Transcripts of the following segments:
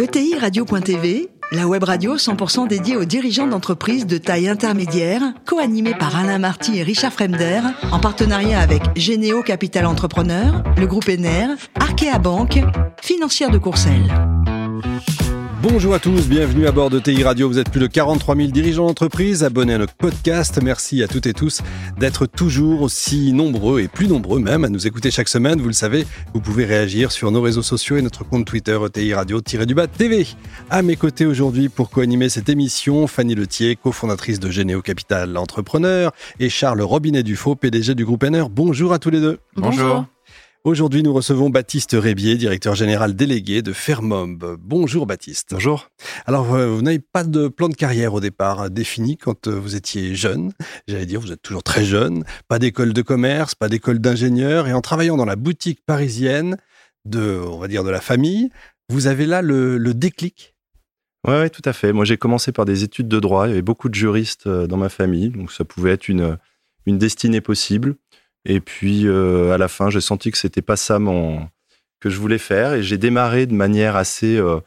ETI Radio.tv, la web radio 100% dédiée aux dirigeants d'entreprises de taille intermédiaire, co-animée par Alain Marty et Richard Fremder, en partenariat avec Généo Capital Entrepreneur, le groupe ENER, Arkea Banque, financière de Courcelles. Bonjour à tous, bienvenue à bord de TI Radio. Vous êtes plus de 43 000 dirigeants d'entreprise abonnés à notre podcast. Merci à toutes et tous d'être toujours aussi nombreux et plus nombreux même à nous écouter chaque semaine. Vous le savez, vous pouvez réagir sur nos réseaux sociaux et notre compte Twitter TI Radio-du-bas TV. À mes côtés aujourd'hui pour co-animer cette émission, Fanny Letier, cofondatrice de Généo Capital Entrepreneur et Charles Robinet Dufaux, PDG du groupe NR. Bonjour à tous les deux. Bonjour. Aujourd'hui, nous recevons Baptiste Rébier, directeur général délégué de Fermob. Bonjour Baptiste. Bonjour. Alors, euh, vous n'avez pas de plan de carrière au départ défini quand euh, vous étiez jeune. J'allais dire, vous êtes toujours très jeune. Pas d'école de commerce, pas d'école d'ingénieur. Et en travaillant dans la boutique parisienne de, on va dire, de la famille, vous avez là le, déclic Oui, ouais, tout à fait. Moi, j'ai commencé par des études de droit. Il y avait beaucoup de juristes euh, dans ma famille, donc ça pouvait être une, une destinée possible. Et puis euh, à la fin, j'ai senti que c'était pas ça mon que je voulais faire et j'ai démarré de manière assez euh,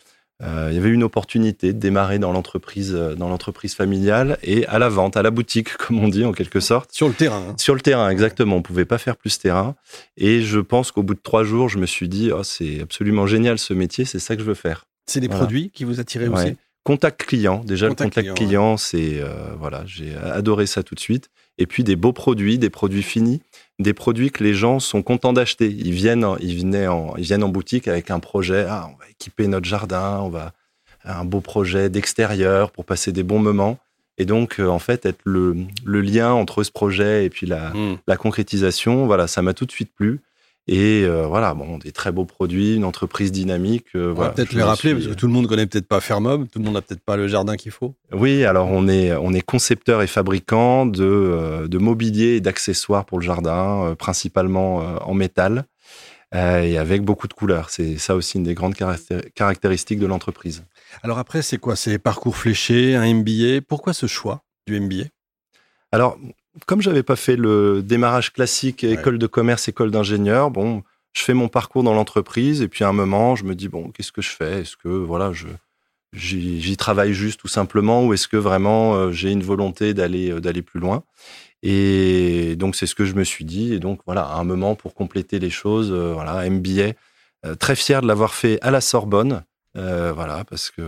euh, il y avait une opportunité de démarrer dans l'entreprise dans l'entreprise familiale et à la vente, à la boutique comme on dit en quelque sorte. Sur le terrain. Hein. Sur le terrain, exactement. On pouvait pas faire plus terrain. Et je pense qu'au bout de trois jours, je me suis dit, oh, c'est absolument génial ce métier, c'est ça que je veux faire. C'est des produits qui vous attiraient aussi? Contact client, déjà le contact client, c'est voilà, j'ai adoré ça tout de suite. Et puis des beaux produits, des produits finis des produits que les gens sont contents d'acheter. Ils viennent, ils, venaient en, ils viennent en boutique avec un projet. Ah, on va équiper notre jardin, on va un beau projet d'extérieur pour passer des bons moments. Et donc, euh, en fait, être le, lien entre ce projet et puis la, hmm. la concrétisation, voilà, ça m'a tout de suite plu. Et euh, voilà, bon, des très beaux produits, une entreprise dynamique. Euh, on va peut-être les rappeler, parce que tout le monde connaît peut-être pas Fermob, tout le monde n'a peut-être pas le jardin qu'il faut. Oui, alors on est, on est concepteur et fabricant de, euh, de mobilier et d'accessoires pour le jardin, principalement en métal et avec beaucoup de couleurs. C'est ça aussi une des grandes caractéristiques de l'entreprise. Alors après, c'est quoi? C'est parcours fléché, un MBA Pourquoi ce choix du MBA alors, comme j'avais pas fait le démarrage classique, école de commerce, école d'ingénieur, bon, je fais mon parcours dans l'entreprise et puis à un moment, je me dis bon, qu'est-ce que je fais? Est-ce que voilà, je j'y travaille juste tout simplement ou est-ce que vraiment euh, j'ai une volonté d'aller euh, d'aller plus loin? Et donc c'est ce que je me suis dit et donc voilà, à un moment pour compléter les choses, euh, voilà, MBA, très fier de l'avoir fait à la Sorbonne. Euh, voilà, parce que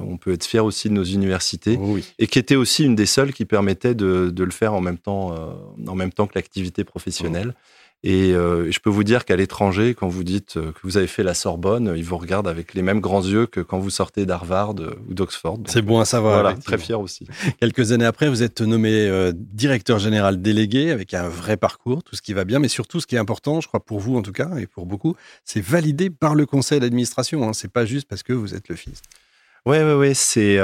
on peut être fier aussi de nos universités oh et qui était aussi une des seules qui permettait de, le faire en même temps, euh, en même temps que l'activité professionnelle. Euh, et je peux vous dire qu'à l'étranger, quand vous dites euh, que vous avez fait la Sorbonne, ils vous regardent avec les mêmes grands yeux que quand vous sortez d'Harvard euh, ou d'Oxford. C'est bon à savoir. Voilà, très fier aussi. Quelques années après, vous êtes nommé directeur général délégué avec un vrai parcours, tout ce qui va bien, mais surtout ce qui est important, je crois pour vous en tout cas et pour beaucoup, c'est validé par le conseil d'administration. Hein. C'est pas juste parce que vous êtes le fils. Ouais, ouais. C'est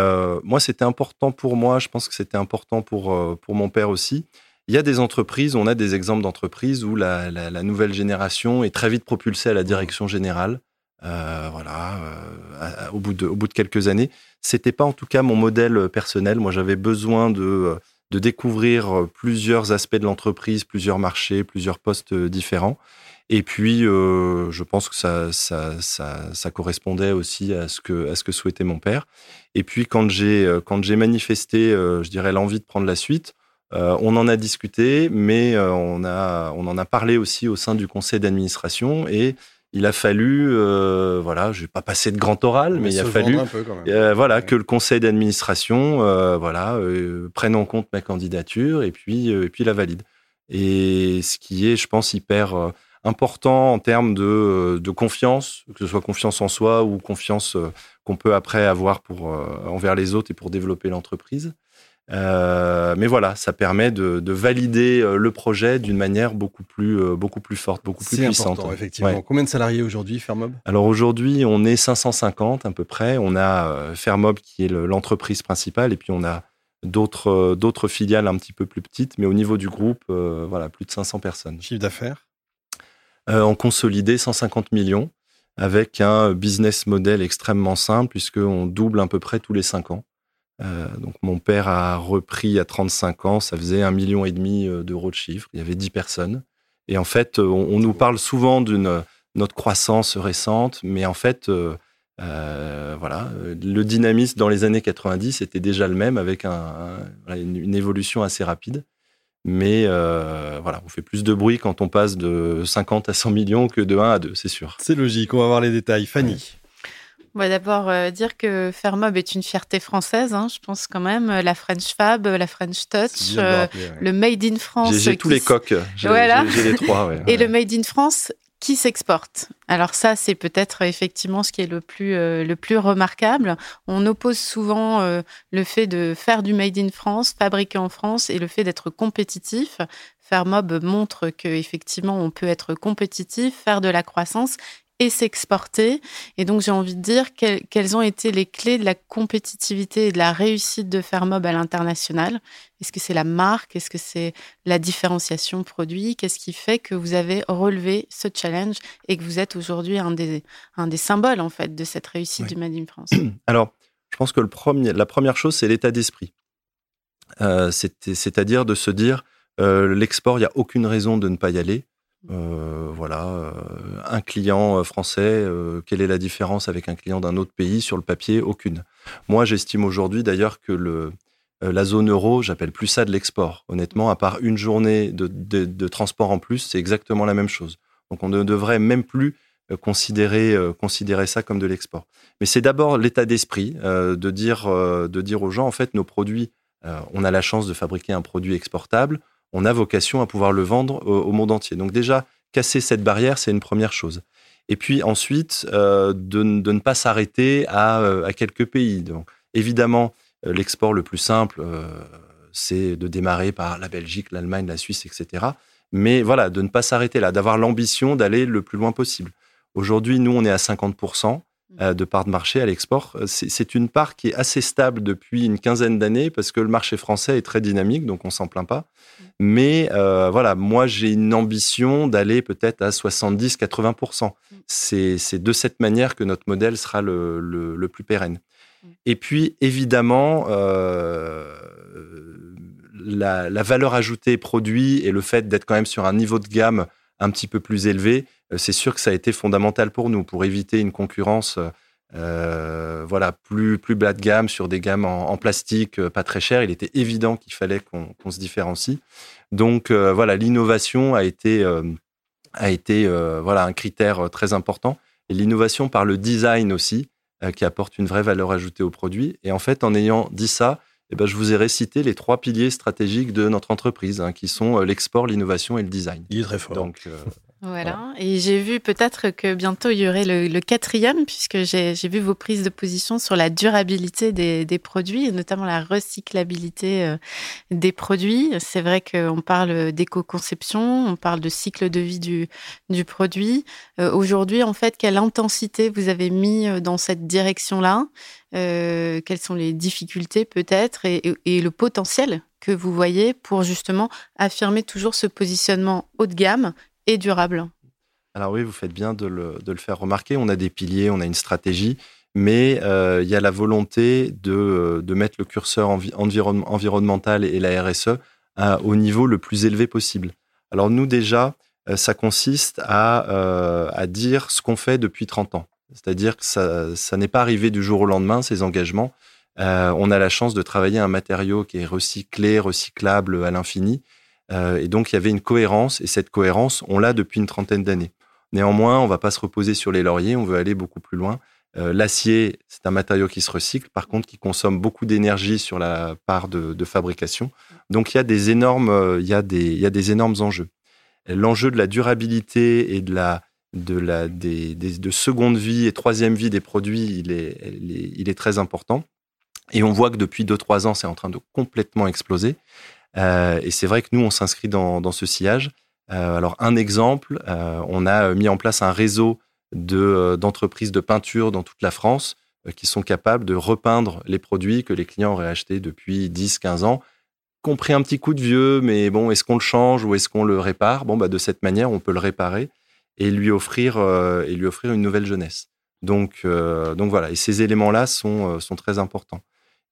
moi, c'était important pour moi. Je pense que c'était important pour pour mon père aussi. Il y a des entreprises, on a des exemples d'entreprises où la, nouvelle génération est très vite propulsée à la direction générale. Euh, voilà, euh, au, bout de, quelques années. C'était pas en tout cas mon modèle personnel. Moi, j'avais besoin de, découvrir plusieurs aspects de l'entreprise, plusieurs marchés, plusieurs postes différents. Et puis, euh, je pense que ça, correspondait aussi à ce que, à ce que souhaitait mon père. Et puis, quand j'ai, quand j'ai manifesté, je dirais, l'envie de prendre la suite, euh, on en a discuté, mais euh, on, a, on en a parlé aussi au sein du conseil d'administration et il a fallu, euh, voilà, je vais pas passer de grand oral, mais, il a fallu, voilà, que le conseil d'administration, voilà, prenne en compte ma candidature et puis, et puis la valide. Et ce qui est, je pense, hyper important en termes de, de, confiance, que ce soit confiance en soi ou confiance qu'on peut après avoir pour envers les autres et pour développer l'entreprise. Euh, mais voilà, ça permet de, valider euh, le projet d'une manière beaucoup plus, euh, beaucoup plus forte, beaucoup plus puissante. Important, effectivement. Combien de salariés aujourd'hui, Fermob? Alors aujourd'hui, on est 550 à peu près. On a Fermob qui est l'entreprise principale, et puis on a d'autres d'autres filiales un petit peu plus petites, mais au niveau du groupe, voilà, plus de 500 personnes. Chiffre d'affaires? En consolidé, 150 millions, avec un business model extrêmement simple, puisqu'on double à peu près tous les 5 ans. Euh, donc mon père a repris à 35 ans, ça faisait un million et demi euh, d'euros de chiffre. Il y avait 10 personnes. Et en fait, on, nous parle souvent d'une notre croissance récente, mais en fait, voilà, le dynamisme dans les années 90 était déjà le même avec une, évolution assez rapide. Mais voilà, on fait plus de bruit quand on passe de 50 à 100 millions que de 1 à 2, c'est sûr. C'est logique, on va voir les détails. Fanny va d'abord euh, dire que Fermob est une fierté française, hein, je pense quand même. Euh, la French Fab, la French Touch, euh, le Made in France. J'ai tous les coques. J'ai les trois. Et le Made in France qui s'exporte. Alors ça, c'est peut-être effectivement ce qui est le plus, le plus remarquable. On oppose souvent le fait de faire du Made in France, fabriqué en France, et le fait d'être compétitif. Fermob montre qu'effectivement, on peut être compétitif, faire de la croissance et s'exporter. Et donc, j'ai envie de dire quelles ont été les clés de la compétitivité et de la réussite de Fermob à l'international. Est-ce que c'est la marque? Est-ce que c'est la différenciation produit? Qu'est-ce qui fait que vous avez relevé ce challenge et que vous êtes aujourd'hui un des, un des symboles, en fait, de cette réussite du Made in France? Alors, je pense que le premier, la première chose, c'est l'état d'esprit. Euh, c'est-à-dire de se dire, euh, l'export, il n'y a aucune raison de ne pas y aller. Euh, voilà, euh, un client euh, français, quelle est la différence avec un client d'un autre pays sur le papier? Aucune. Moi, j'estime aujourd'hui d'ailleurs que la zone euro, j'appelle plus ça de l'export. Honnêtement, à part une journée de, transport en plus, c'est exactement la même chose. Donc on ne devrait même plus considérer, considérer ça comme de l'export. Mais c'est d'abord l'état d'esprit de, dire, de dire aux gens, en fait, nos produits, on a la chance de fabriquer un produit exportable, on a vocation à pouvoir le vendre au, monde entier. Donc déjà, casser cette barrière, c'est une première chose. Et puis ensuite, euh, de, ne pas s'arrêter à, euh, quelques pays. Donc, évidemment, euh, l'export le plus simple, c'est de démarrer par la Belgique, l'Allemagne, la Suisse, etc. Mais voilà, de ne pas s'arrêter là, d'avoir l'ambition d'aller le plus loin possible. Aujourd'hui, nous, on est à 50%. Euh, de part de marché à l'export. Euh, c'est une part qui est assez stable depuis une quinzaine d'années parce que le marché français est très dynamique, donc on s'en plaint pas. Mais euh, voilà, moi j'ai une ambition d'aller peut-être à 70-80%. C'est de cette manière que notre modèle sera le, plus pérenne. Et puis évidemment, la, la, valeur ajoutée produit et le fait d'être quand même sur un niveau de gamme un petit peu plus élevé, c'est sûr que ça a été fondamental pour nous, pour éviter une concurrence euh, voilà, plus, plus bas de gamme sur des gammes en, plastique euh, pas très chères. Il était évident qu'il fallait qu'on se différencie. Donc voilà, l'innovation a été, a été voilà, un critère très important. Et l'innovation par le design aussi, qui apporte une vraie valeur ajoutée au produit. Et en fait, en ayant dit ça, eh ben, je vous ai récité les trois piliers stratégiques de notre entreprise, hein, qui sont l'export, l'innovation et le design. Il est très fort. Donc, voilà. Et j'ai vu peut-être que bientôt il y aurait le, quatrième, puisque j'ai vu vos prises de position sur la durabilité des, produits, et notamment la recyclabilité euh, des produits. C'est vrai qu'on parle d'éco-conception, on parle de cycle de vie du, du produit. Euh, aujourd'hui, en fait, quelle intensité vous avez mis euh, dans cette direction-là? Quelles sont les difficultés peut-être et le potentiel que vous voyez pour justement affirmer toujours ce positionnement haut de gamme et durable. Alors oui, vous faites bien de le, faire remarquer. On a des piliers, on a une stratégie, mais euh, il y a la volonté de, mettre le curseur environnemental et la RSE au niveau le plus élevé possible. Alors nous déjà, euh, ça consiste euh, à, dire ce qu'on fait depuis 30 ans. C'est-à-dire que ça n'est pas arrivé du jour au lendemain, ces engagements. on a la chance de travailler un matériau qui est recyclé, recyclable à l'infini. Euh, et donc, il y avait une cohérence, et cette cohérence, on l'a depuis une trentaine d'années. Néanmoins, on ne va pas se reposer sur les lauriers, on veut aller beaucoup plus loin. Euh, l'acier, c'est un matériau qui se recycle, par contre, qui consomme beaucoup d'énergie sur la part de, fabrication. Donc, il y a des énormes, il y a des, il y a des énormes enjeux. L'enjeu de la durabilité et de la, de la, des, de seconde vie et troisième vie des produits, il est, il est très important. Et on voit que depuis 2-3 ans, c'est en train de complètement exploser. Euh, et c'est vrai que nous, on s'inscrit dans, ce sillage. Euh, alors, un exemple, euh, on a mis en place un réseau d'entreprises de, peinture dans toute la France qui sont capables de repeindre les produits que les clients auraient achetés depuis 10, 15 ans, compris un petit coup de vieux, mais bon, est-ce qu'on le change ou est-ce qu'on le répare? Bon, bah, de cette manière, on peut le réparer et lui offrir, et lui offrir une nouvelle jeunesse. Donc, donc voilà, et ces éléments-là sont, sont très importants.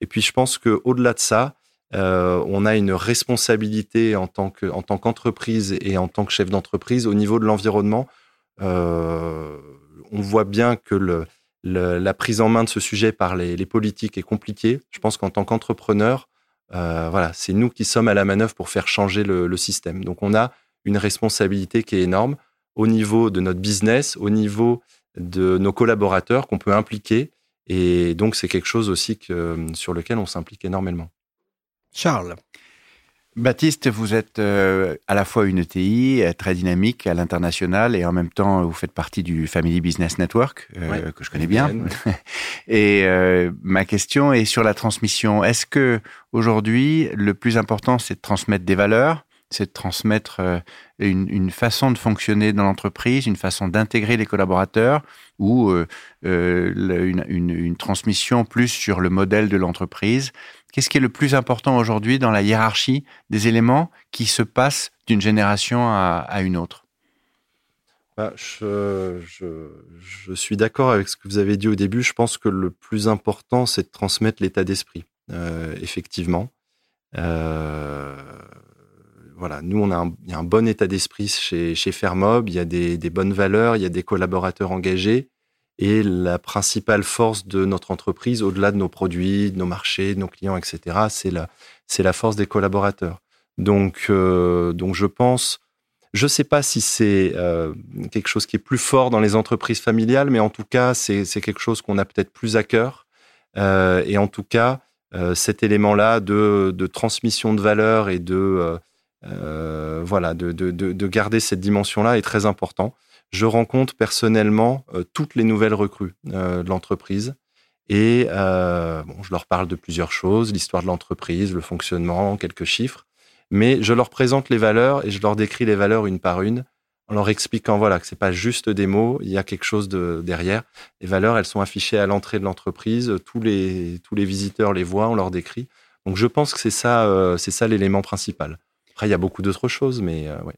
Et puis, je pense qu'au-delà de ça, euh, on a une responsabilité en tant que en tant qu'entreprise et en tant que chef d'entreprise au niveau de l'environnement. Euh, on voit bien que le, la prise en main de ce sujet par les, politiques est compliquée. Je pense qu'en tant qu'entrepreneur, euh, voilà, c'est nous qui sommes à la manœuvre pour faire changer le, système. Donc on a une responsabilité qui est énorme au niveau de notre business, au niveau de nos collaborateurs qu'on peut impliquer. Et donc c'est quelque chose aussi sur lequel on s'implique énormément. Charles. Baptiste, vous êtes euh, à la fois une ETI euh, très dynamique à l'international et en même temps vous faites partie du Family Business Network euh, que je connais bien. et ma question est sur la transmission. Est-ce que aujourd'hui le plus important c'est de transmettre des valeurs, c'est de transmettre une, façon de fonctionner dans l'entreprise, une façon d'intégrer les collaborateurs ou une, une transmission plus sur le modèle de l'entreprise Qu'est-ce qui est le plus important aujourd'hui dans la hiérarchie des éléments qui se passent d'une génération à, une autre? Bah, je, suis d'accord avec ce que vous avez dit au début. Je pense que le plus important, c'est de transmettre l'état d'esprit, euh, effectivement. Euh, voilà, nous, on a un, bon état d'esprit chez, chez Fermob, il y a des, des, bonnes valeurs, il y a des collaborateurs engagés. Et la principale force de notre entreprise, au-delà de nos produits, de nos marchés, de nos clients, etc., c'est la, c'est la force des collaborateurs. Donc, euh, donc je pense, je ne sais pas si c'est euh, quelque chose qui est plus fort dans les entreprises familiales, mais en tout cas, c'est, c'est quelque chose qu'on a peut-être plus à cœur. Euh, et en tout cas, cet élément-là de, de, transmission de valeur et de, voilà, de, de, de garder cette dimension-là est très important je rencontre personnellement euh, toutes les nouvelles recrues euh, de l'entreprise. Et euh, bon, je leur parle de plusieurs choses, l'histoire de l'entreprise, le fonctionnement, quelques chiffres. Mais je leur présente les valeurs et je leur décris les valeurs une par une en leur expliquant voilà que c'est pas juste des mots, il y a quelque chose de, derrière. Les valeurs, elles sont affichées à l'entrée de l'entreprise, tous les tous les visiteurs les voient, on leur décrit. Donc je pense que c'est ça c'est ça l'élément principal. Après il y a beaucoup d'autres choses mais ouais.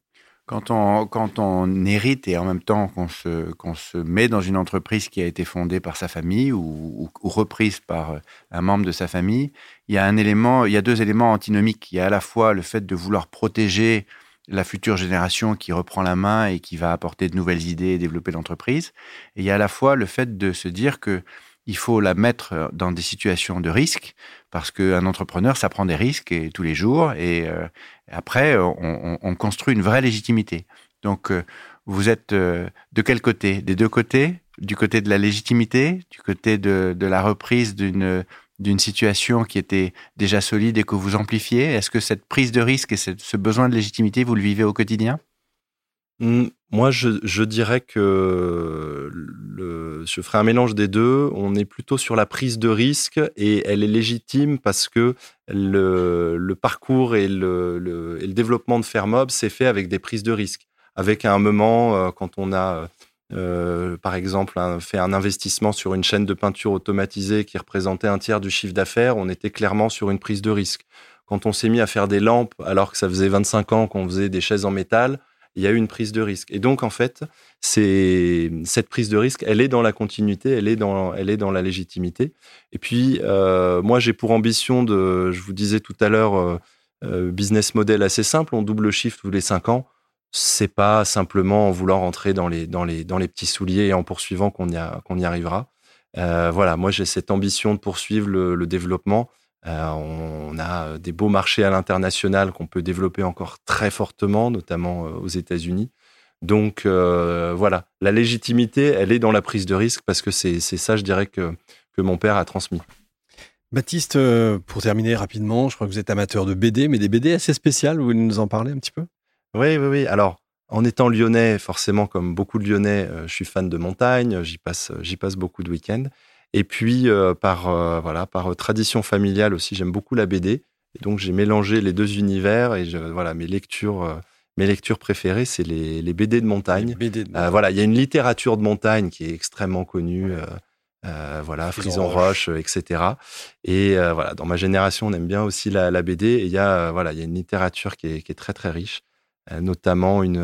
Quand on, quand on hérite et en même temps qu'on se, se met dans une entreprise qui a été fondée par sa famille ou, reprise par un membre de sa famille, il y a un élément, il y a deux éléments antinomiques. Il y a à la fois le fait de vouloir protéger la future génération qui reprend la main et qui va apporter de nouvelles idées et développer l'entreprise. Et il y a à la fois le fait de se dire que il faut la mettre dans des situations de risque parce qu'un entrepreneur, ça prend des risques et, tous les jours et euh, après, on, on, construit une vraie légitimité. Donc, euh, vous êtes euh, de quel côté? Des deux côtés? Du côté de la légitimité? Du côté de, de la reprise d'une d'une situation qui était déjà solide et que vous amplifiez? Est-ce que cette prise de risque et ce besoin de légitimité, vous le vivez au quotidien? Mmh, moi, je, dirais que je ferai un mélange des deux. On est plutôt sur la prise de risque et elle est légitime parce que le, parcours et le, développement de Fermob s'est fait avec des prises de risque. Avec un moment, euh, quand on a, euh, par exemple, fait un investissement sur une chaîne de peinture automatisée qui représentait un tiers du chiffre d'affaires, on était clairement sur une prise de risque. Quand on s'est mis à faire des lampes alors que ça faisait 25 ans qu'on faisait des chaises en métal, il y a eu une prise de risque. Et donc, en fait, c'est cette prise de risque, elle est dans la continuité, elle est dans, elle est dans la légitimité. Et puis, euh, moi, j'ai pour ambition de, je vous disais tout à l'heure, euh, euh, business model assez simple, on double shift tous les cinq ans. C'est pas simplement en voulant rentrer dans les, dans les, dans les petits souliers et en poursuivant qu'on y, y arrivera. voilà, moi, j'ai cette ambition de poursuivre le développement. Euh, on a euh, des beaux marchés à l'international qu'on peut développer encore très fortement, notamment euh, aux États-Unis. Donc voilà, la légitimité, elle est dans la prise de risque parce que c'est ça, je dirais, que, que mon père a transmis. Baptiste, pour terminer rapidement, je crois que vous êtes amateur de BD, mais des BD assez spéciales, vous voulez nous en parler un petit peu? Oui, oui, oui. Alors, en étant lyonnais, forcément, comme beaucoup de lyonnais, je suis fan de montagne, j'y passe, j'y passe beaucoup de week-ends. Et puis, euh, par, euh, voilà, par euh, tradition familiale aussi, j'aime beaucoup la BD. Et donc, j'ai mélangé les deux univers. Et je, voilà, mes lectures, mes lectures préférées, c'est les, les, BD de montagne. voilà, il y a une littérature de montagne qui est extrêmement connue. voilà, Frison Roche, etc. Et voilà, dans ma génération, on aime bien aussi la, la BD. Et il y a, voilà, il y a une littérature qui est, qui est très très riche, notamment une,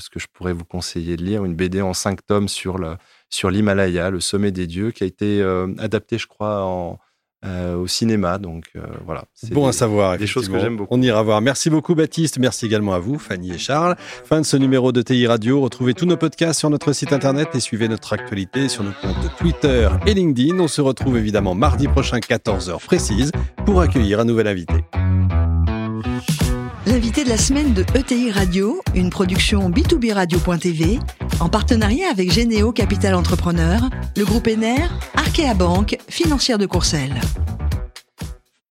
ce que je pourrais vous conseiller de lire, une BD en cinq tomes sur le, sur l'Himalaya, le sommet des dieux, qui a été euh, adapté, je crois, en, euh, au cinéma. Donc euh, voilà. C'est bon à savoir. Des choses que j'aime beaucoup. On ira voir. Merci beaucoup Baptiste. Merci également à vous, Fanny et Charles. Fin de ce numéro de TI Radio. Retrouvez tous nos podcasts sur notre site internet et suivez notre actualité sur nos comptes Twitter et LinkedIn. On se retrouve évidemment mardi prochain 14h précise pour accueillir un nouvel invité. De la semaine de ETI Radio, une production B2B Radio.tv, en partenariat avec Généo Capital Entrepreneur, le groupe ENER, Arkea Banque, financière de Courcelles.